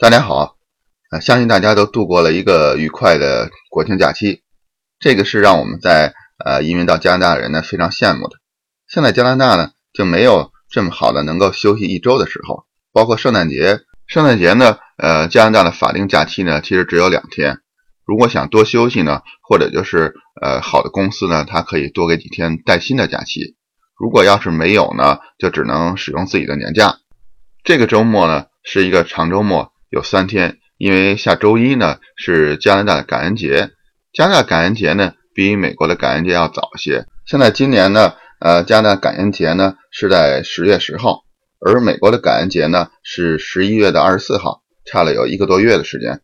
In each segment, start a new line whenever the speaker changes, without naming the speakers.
大家好，呃，相信大家都度过了一个愉快的国庆假期，这个是让我们在呃移民到加拿大的人呢非常羡慕的。现在加拿大呢就没有这么好的能够休息一周的时候，包括圣诞节，圣诞节呢，呃，加拿大的法定假期呢其实只有两天。如果想多休息呢，或者就是呃好的公司呢，它可以多给几天带薪的假期。如果要是没有呢，就只能使用自己的年假。这个周末呢是一个长周末。有三天，因为下周一呢是加拿大的感恩节。加拿大感恩节呢比美国的感恩节要早些。现在今年呢，呃，加拿大感恩节呢是在十月十号，而美国的感恩节呢是十一月的二十四号，差了有一个多月的时间。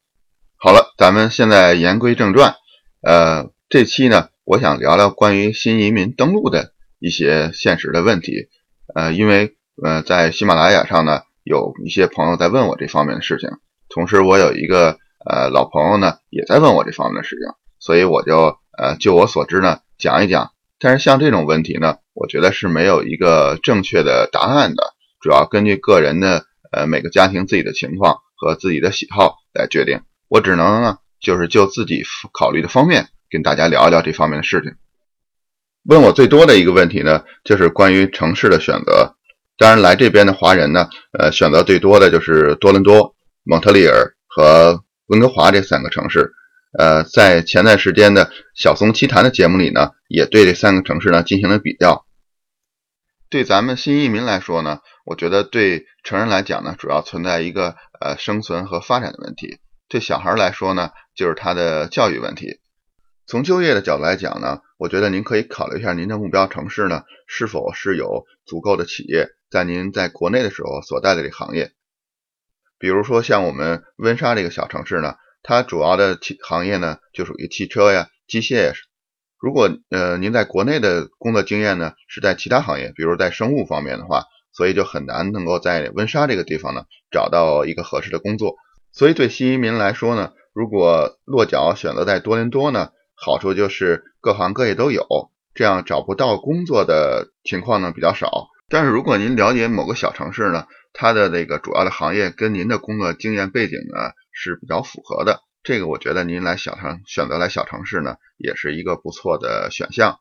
好了，咱们现在言归正传，呃，这期呢我想聊聊关于新移民登陆的一些现实的问题。呃，因为呃在喜马拉雅上呢。有一些朋友在问我这方面的事情，同时我有一个呃老朋友呢也在问我这方面的事情，所以我就呃就我所知呢讲一讲。但是像这种问题呢，我觉得是没有一个正确的答案的，主要根据个人的呃每个家庭自己的情况和自己的喜好来决定。我只能呢就是就自己考虑的方面跟大家聊一聊这方面的事情。问我最多的一个问题呢，就是关于城市的选择。当然，来这边的华人呢，呃，选择最多的就是多伦多、蒙特利尔和温哥华这三个城市。呃，在前段时间的小松奇谈的节目里呢，也对这三个城市呢进行了比较。对咱们新移民来说呢，我觉得对成人来讲呢，主要存在一个呃生存和发展的问题；对小孩来说呢，就是他的教育问题。从就业的角度来讲呢，我觉得您可以考虑一下您的目标城市呢是否是有足够的企业。在您在国内的时候所在的这个行业，比如说像我们温莎这个小城市呢，它主要的汽行业呢就属于汽车呀、机械呀。如果呃您在国内的工作经验呢是在其他行业，比如在生物方面的话，所以就很难能够在温莎这个地方呢找到一个合适的工作。所以对新移民来说呢，如果落脚选择在多伦多呢，好处就是各行各业都有，这样找不到工作的情况呢比较少。但是如果您了解某个小城市呢，它的这个主要的行业跟您的工作经验背景呢是比较符合的，这个我觉得您来小城选择来小城市呢也是一个不错的选项。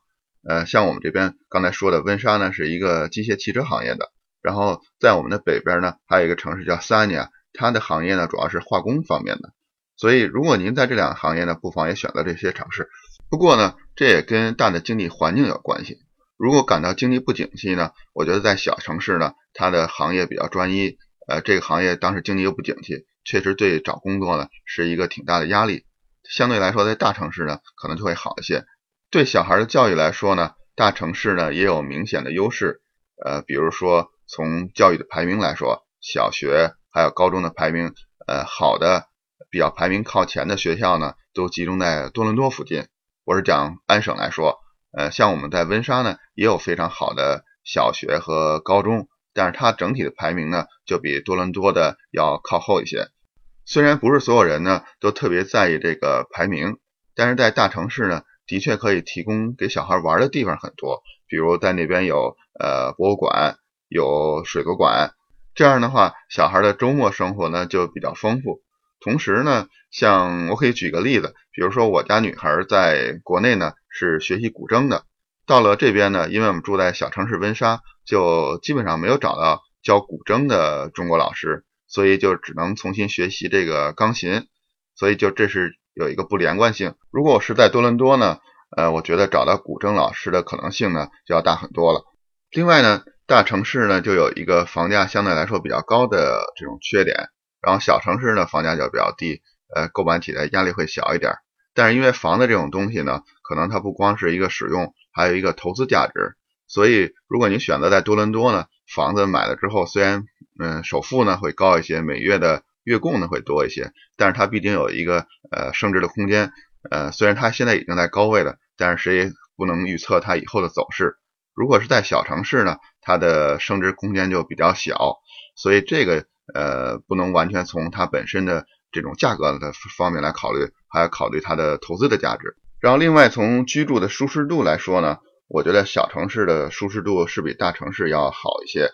呃，像我们这边刚才说的温莎呢是一个机械汽车行业的，然后在我们的北边呢还有一个城市叫萨尼亚，它的行业呢主要是化工方面的。所以如果您在这两个行业呢，不妨也选择这些城市。不过呢，这也跟大的经济环境有关系。如果感到经济不景气呢，我觉得在小城市呢，它的行业比较专一，呃，这个行业当时经济又不景气，确实对找工作呢是一个挺大的压力。相对来说，在大城市呢，可能就会好一些。对小孩的教育来说呢，大城市呢也有明显的优势，呃，比如说从教育的排名来说，小学还有高中的排名，呃，好的比较排名靠前的学校呢，都集中在多伦多附近。我是讲安省来说。呃，像我们在温莎呢，也有非常好的小学和高中，但是它整体的排名呢，就比多伦多的要靠后一些。虽然不是所有人呢都特别在意这个排名，但是在大城市呢，的确可以提供给小孩玩的地方很多，比如在那边有呃博物馆，有水族馆，这样的话，小孩的周末生活呢就比较丰富。同时呢，像我可以举个例子，比如说我家女孩在国内呢。是学习古筝的，到了这边呢，因为我们住在小城市温莎，就基本上没有找到教古筝的中国老师，所以就只能重新学习这个钢琴，所以就这是有一个不连贯性。如果我是在多伦多呢，呃，我觉得找到古筝老师的可能性呢就要大很多了。另外呢，大城市呢就有一个房价相对来说比较高的这种缺点，然后小城市呢房价就比较低，呃，购买起来压力会小一点。但是因为房子这种东西呢，可能它不光是一个使用，还有一个投资价值。所以如果你选择在多伦多呢，房子买了之后，虽然嗯首付呢会高一些，每月的月供呢会多一些，但是它毕竟有一个呃升值的空间。呃，虽然它现在已经在高位了，但是谁也不能预测它以后的走势。如果是在小城市呢，它的升值空间就比较小，所以这个呃不能完全从它本身的。这种价格的方面来考虑，还要考虑它的投资的价值。然后另外从居住的舒适度来说呢，我觉得小城市的舒适度是比大城市要好一些。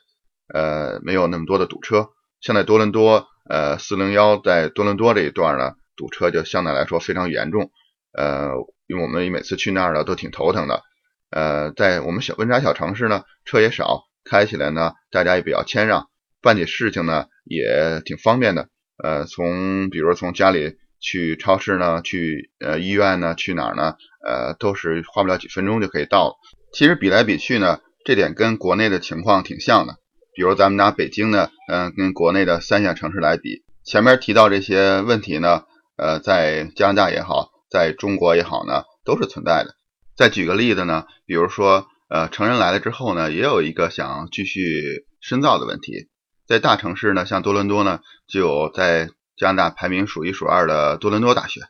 呃，没有那么多的堵车。像在多伦多，呃，四零幺在多伦多这一段呢，堵车就相对来说非常严重。呃，因为我们每次去那儿呢都挺头疼的。呃，在我们小温莎小城市呢，车也少，开起来呢大家也比较谦让，办起事情呢也挺方便的。呃，从比如从家里去超市呢，去呃医院呢，去哪儿呢？呃，都是花不了几分钟就可以到了。其实比来比去呢，这点跟国内的情况挺像的。比如咱们拿北京呢，嗯，跟国内的三线城市来比，前面提到这些问题呢，呃，在加拿大也好。在中国也好呢，都是存在的。再举个例子呢，比如说，呃，成人来了之后呢，也有一个想继续深造的问题。在大城市呢，像多伦多呢，就有在加拿大排名数一数二的多伦多大学，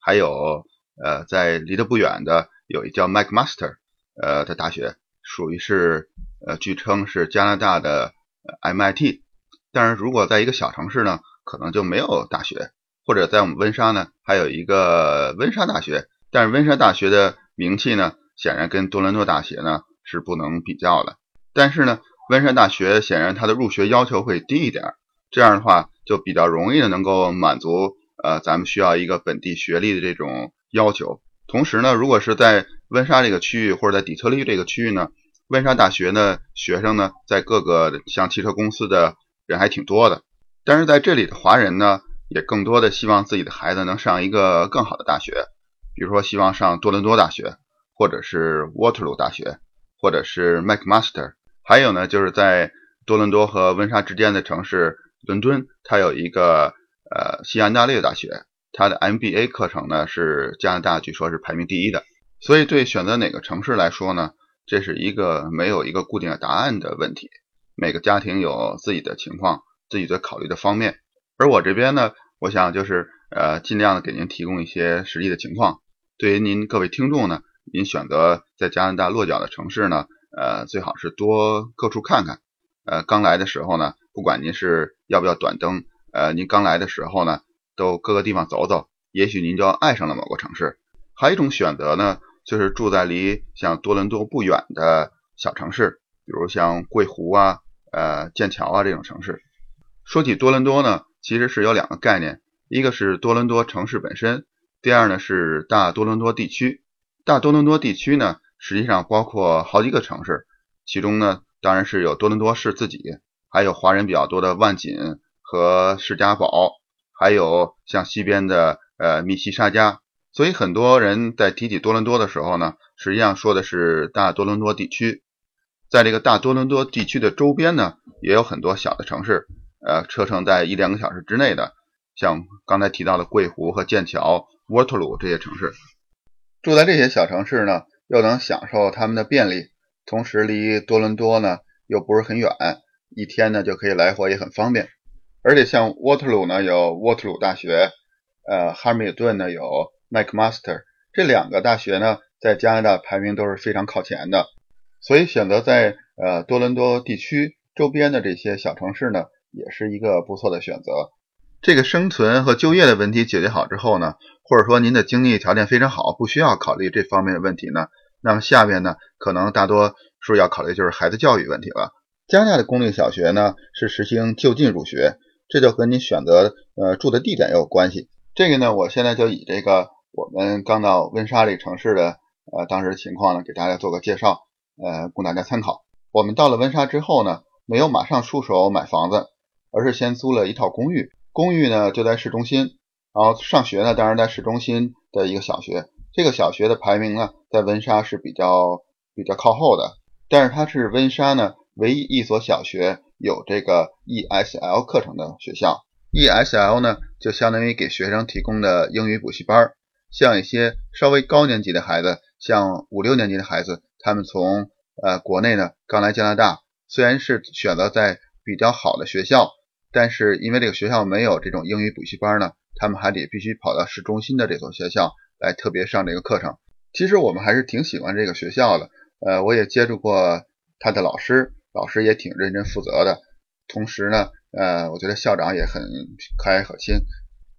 还有呃，在离得不远的有一叫 McMaster 呃的大学，属于是呃，据称是加拿大的 MIT。但是如果在一个小城市呢，可能就没有大学。或者在我们温莎呢，还有一个温莎大学，但是温莎大学的名气呢，显然跟多伦多大学呢是不能比较的。但是呢，温莎大学显然它的入学要求会低一点，这样的话就比较容易的能够满足呃咱们需要一个本地学历的这种要求。同时呢，如果是在温莎这个区域或者在底特律这个区域呢，温莎大学呢学生呢在各个像汽车公司的人还挺多的，但是在这里的华人呢。也更多的希望自己的孩子能上一个更好的大学，比如说希望上多伦多大学，或者是 Waterloo 大学，或者是 McMaster。还有呢，就是在多伦多和温莎之间的城市伦敦，它有一个呃西安大略大学，它的 MBA 课程呢是加拿大据说是排名第一的。所以对选择哪个城市来说呢，这是一个没有一个固定的答案的问题。每个家庭有自己的情况，自己的考虑的方面。而我这边呢。我想就是呃，尽量的给您提供一些实际的情况。对于您各位听众呢，您选择在加拿大落脚的城市呢，呃，最好是多各处看看。呃，刚来的时候呢，不管您是要不要短登，呃，您刚来的时候呢，都各个地方走走，也许您就爱上了某个城市。还有一种选择呢，就是住在离像多伦多不远的小城市，比如像桂湖啊、呃剑桥啊这种城市。说起多伦多呢。其实是有两个概念，一个是多伦多城市本身，第二呢是大多伦多地区。大多伦多地区呢，实际上包括好几个城市，其中呢当然是有多伦多市自己，还有华人比较多的万锦和士嘉堡，还有像西边的呃密西沙加。所以很多人在提起多伦多的时候呢，实际上说的是大多伦多地区。在这个大多伦多地区的周边呢，也有很多小的城市。呃，车程在一两个小时之内的，像刚才提到的桂湖和剑桥、沃特鲁这些城市，住在这些小城市呢，又能享受他们的便利，同时离多伦多呢又不是很远，一天呢就可以来回也很方便。而且像沃特鲁呢有沃特鲁大学，呃，哈密尔顿呢有麦克马斯特，这两个大学呢在加拿大排名都是非常靠前的，所以选择在呃多伦多地区周边的这些小城市呢。也是一个不错的选择。这个生存和就业的问题解决好之后呢，或者说您的经济条件非常好，不需要考虑这方面的问题呢，那么下边呢，可能大多数要考虑就是孩子教育问题了。加拿大的公立小学呢是实行就近入学，这就和你选择呃住的地点也有关系。这个呢，我现在就以这个我们刚到温莎这个城市的呃当时情况呢，给大家做个介绍，呃，供大家参考。我们到了温莎之后呢，没有马上出手买房子。而是先租了一套公寓，公寓呢就在市中心，然后上学呢当然在市中心的一个小学，这个小学的排名呢在温莎是比较比较靠后的，但是它是温莎呢唯一一所小学有这个 ESL 课程的学校，ESL 呢就相当于给学生提供的英语补习班，像一些稍微高年级的孩子，像五六年级的孩子，他们从呃国内呢刚来加拿大，虽然是选择在比较好的学校。但是因为这个学校没有这种英语补习班呢，他们还得必须跑到市中心的这所学校来特别上这个课程。其实我们还是挺喜欢这个学校的，呃，我也接触过他的老师，老师也挺认真负责的。同时呢，呃，我觉得校长也很和蔼可亲。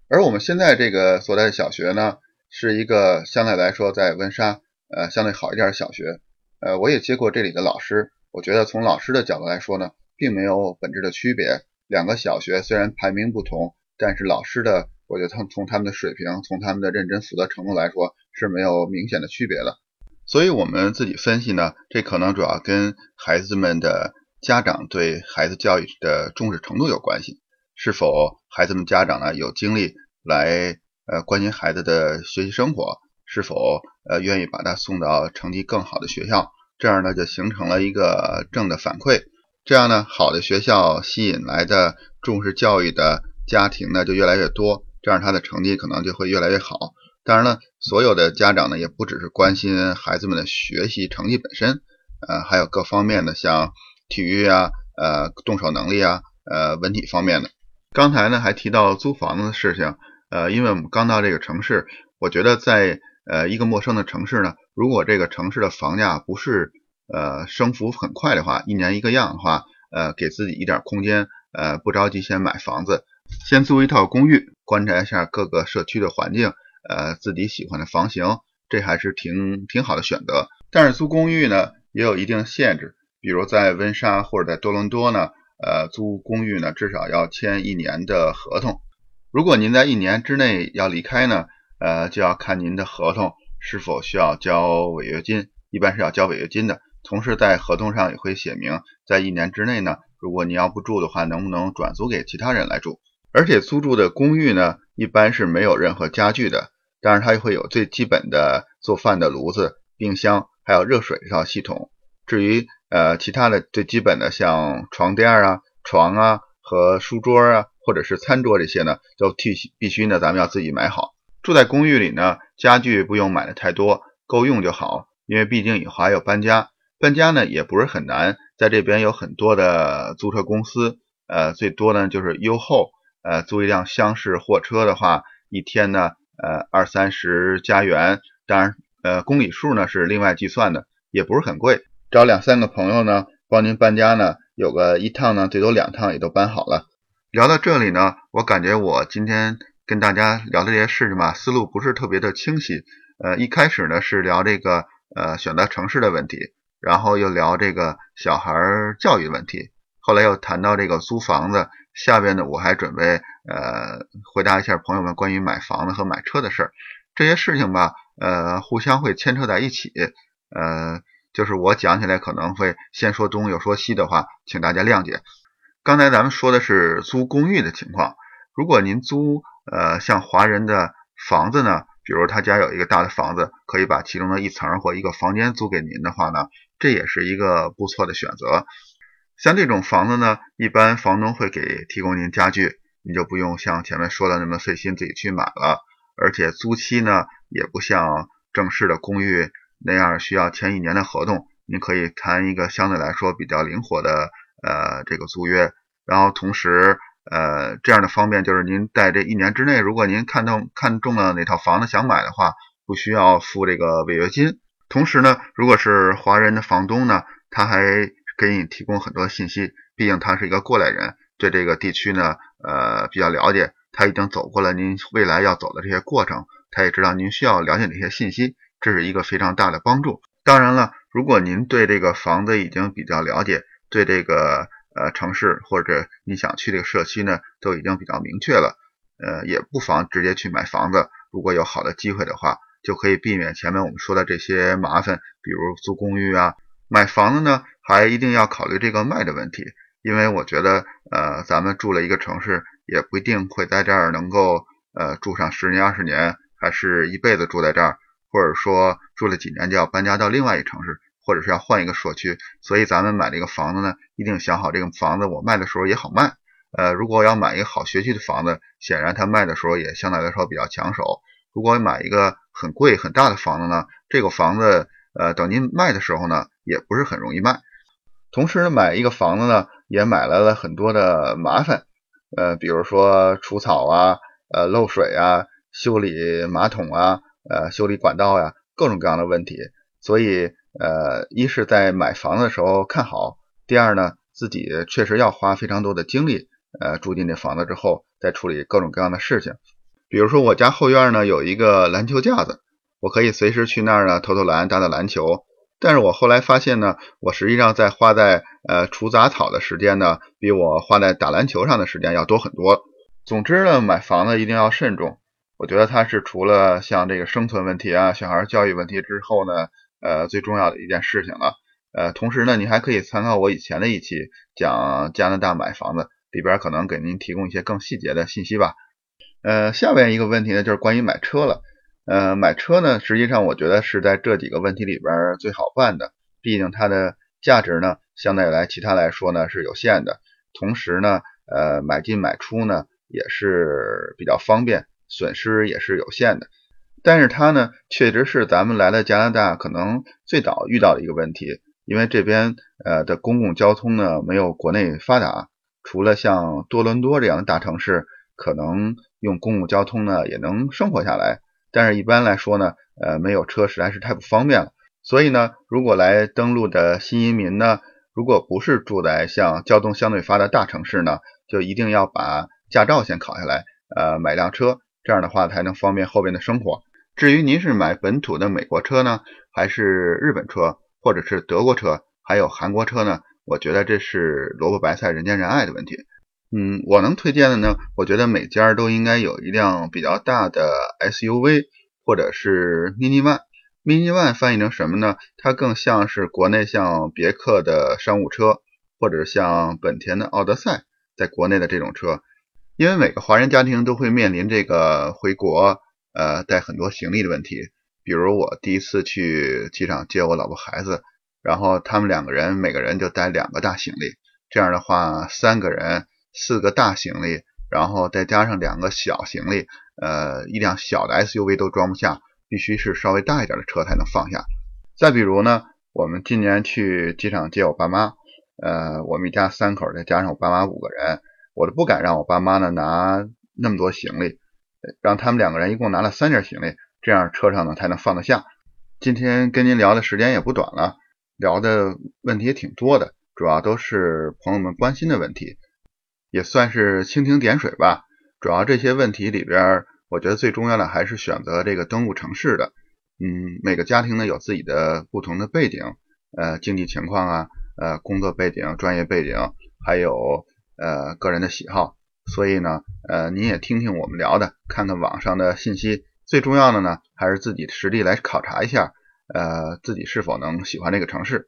而我们现在这个所在的小学呢，是一个相对来说在温莎呃相对好一点的小学。呃，我也接过这里的老师，我觉得从老师的角度来说呢，并没有本质的区别。两个小学虽然排名不同，但是老师的，我觉得他从他们的水平，从他们的认真负责程度来说是没有明显的区别的。所以我们自己分析呢，这可能主要跟孩子们的家长对孩子教育的重视程度有关系。是否孩子们家长呢有精力来呃关心孩子的学习生活？是否呃愿意把他送到成绩更好的学校？这样呢就形成了一个正的反馈。这样呢，好的学校吸引来的重视教育的家庭呢就越来越多，这样他的成绩可能就会越来越好。当然了，所有的家长呢也不只是关心孩子们的学习成绩本身，呃，还有各方面的，像体育啊、呃，动手能力啊、呃，文体方面的。刚才呢还提到租房子的事情，呃，因为我们刚到这个城市，我觉得在呃一个陌生的城市呢，如果这个城市的房价不是呃升幅很快的话，一年一个样的话，呃，给自己一点空间，呃，不着急先买房子，先租一套公寓，观察一下各个社区的环境。呃，自己喜欢的房型，这还是挺挺好的选择。但是租公寓呢，也有一定限制，比如在温莎或者在多伦多呢，呃，租公寓呢至少要签一年的合同。如果您在一年之内要离开呢，呃，就要看您的合同是否需要交违约金，一般是要交违约金的。同时在合同上也会写明，在一年之内呢，如果你要不住的话，能不能转租给其他人来住？而且租住的公寓呢，一般是没有任何家具的。当然，它会有最基本的做饭的炉子、冰箱，还有热水这套系统。至于呃其他的最基本的，像床垫啊、床啊和书桌啊，或者是餐桌这些呢，都必须必须呢咱们要自己买好。住在公寓里呢，家具不用买的太多，够用就好。因为毕竟以后还要搬家，搬家呢也不是很难。在这边有很多的租车公司，呃，最多呢就是优后，呃，租一辆厢式货车的话，一天呢。呃，二三十加元，当然，呃，公里数呢是另外计算的，也不是很贵。找两三个朋友呢，帮您搬家呢，有个一趟呢，最多两趟也都搬好了。聊到这里呢，我感觉我今天跟大家聊这些事情吧，思路不是特别的清晰。呃，一开始呢是聊这个呃选择城市的问题，然后又聊这个小孩教育问题，后来又谈到这个租房子。下边呢，我还准备呃回答一下朋友们关于买房子和买车的事儿。这些事情吧，呃，互相会牵扯在一起。呃，就是我讲起来可能会先说东又说西的话，请大家谅解。刚才咱们说的是租公寓的情况。如果您租呃像华人的房子呢，比如他家有一个大的房子，可以把其中的一层或一个房间租给您的话呢，这也是一个不错的选择。像这种房子呢，一般房东会给提供您家具，你就不用像前面说的那么费心自己去买了。而且租期呢，也不像正式的公寓那样需要签一年的合同，您可以谈一个相对来说比较灵活的呃这个租约。然后同时呃这样的方便就是您在这一年之内，如果您看中看中了哪套房子想买的话，不需要付这个违约金。同时呢，如果是华人的房东呢，他还给你提供很多信息，毕竟他是一个过来人，对这个地区呢，呃，比较了解。他已经走过了您未来要走的这些过程，他也知道您需要了解哪些信息，这是一个非常大的帮助。当然了，如果您对这个房子已经比较了解，对这个呃城市或者你想去这个社区呢，都已经比较明确了，呃，也不妨直接去买房子。如果有好的机会的话，就可以避免前面我们说的这些麻烦，比如租公寓啊。买房子呢，还一定要考虑这个卖的问题，因为我觉得，呃，咱们住了一个城市，也不一定会在这儿能够，呃，住上十年、二十年，还是一辈子住在这儿，或者说住了几年就要搬家到另外一个城市，或者是要换一个社区。所以咱们买这个房子呢，一定想好这个房子我卖的时候也好卖。呃，如果要买一个好学区的房子，显然它卖的时候也相对来说比较抢手。如果买一个很贵很大的房子呢，这个房子，呃，等您卖的时候呢。也不是很容易卖，同时呢，买一个房子呢，也买来了很多的麻烦，呃，比如说除草啊，呃，漏水啊，修理马桶啊，呃，修理管道呀，各种各样的问题。所以，呃，一是在买房子的时候看好，第二呢，自己确实要花非常多的精力，呃，住进这房子之后，再处理各种各样的事情。比如说，我家后院呢有一个篮球架子，我可以随时去那儿呢投投篮、打打篮球。但是我后来发现呢，我实际上在花在呃除杂草的时间呢，比我花在打篮球上的时间要多很多。总之呢，买房子一定要慎重。我觉得它是除了像这个生存问题啊、小孩教育问题之后呢，呃，最重要的一件事情了。呃，同时呢，你还可以参考我以前的一期讲加拿大买房子，里边可能给您提供一些更细节的信息吧。呃，下面一个问题呢，就是关于买车了。呃，买车呢，实际上我觉得是在这几个问题里边最好办的，毕竟它的价值呢，相对来其他来说呢是有限的，同时呢，呃，买进买出呢也是比较方便，损失也是有限的。但是它呢，确实是咱们来了加拿大可能最早遇到的一个问题，因为这边呃的公共交通呢没有国内发达，除了像多伦多这样的大城市，可能用公共交通呢也能生活下来。但是，一般来说呢，呃，没有车实在是太不方便了。所以呢，如果来登陆的新移民呢，如果不是住在像交通相对发达大城市呢，就一定要把驾照先考下来，呃，买辆车，这样的话才能方便后边的生活。至于您是买本土的美国车呢，还是日本车，或者是德国车，还有韩国车呢？我觉得这是萝卜白菜人见人爱的问题。嗯，我能推荐的呢，我觉得每家都应该有一辆比较大的 SUV，或者是 Mini One。Mini One 翻译成什么呢？它更像是国内像别克的商务车，或者像本田的奥德赛，在国内的这种车。因为每个华人家庭都会面临这个回国，呃，带很多行李的问题。比如我第一次去机场接我老婆孩子，然后他们两个人每个人就带两个大行李，这样的话三个人。四个大行李，然后再加上两个小行李，呃，一辆小的 SUV 都装不下，必须是稍微大一点的车才能放下。再比如呢，我们今年去机场接我爸妈，呃，我们一家三口再加上我爸妈五个人，我都不敢让我爸妈呢拿那么多行李，让他们两个人一共拿了三件行李，这样车上呢才能放得下。今天跟您聊的时间也不短了，聊的问题也挺多的，主要都是朋友们关心的问题。也算是蜻蜓点水吧。主要这些问题里边，我觉得最重要的还是选择这个登陆城市的。嗯，每个家庭呢有自己的不同的背景，呃，经济情况啊，呃，工作背景、专业背景，还有呃个人的喜好。所以呢，呃，您也听听我们聊的，看看网上的信息。最重要的呢，还是自己实地来考察一下，呃，自己是否能喜欢这个城市。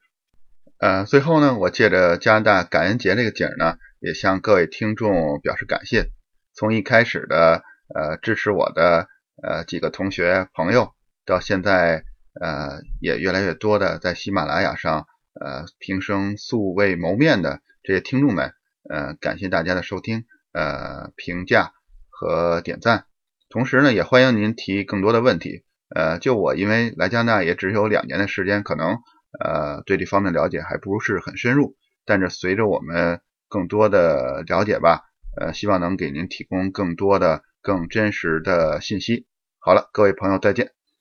呃，最后呢，我借着加拿大感恩节这个景呢。也向各位听众表示感谢。从一开始的呃支持我的呃几个同学朋友，到现在呃也越来越多的在喜马拉雅上呃平生素未谋面的这些听众们，呃感谢大家的收听、呃评价和点赞。同时呢，也欢迎您提更多的问题。呃，就我因为来加拿大也只有两年的时间，可能呃对这方面了解还不是很深入。但是随着我们更多的了解吧，呃，希望能给您提供更多的、更真实的信息。好了，各位朋友，再见。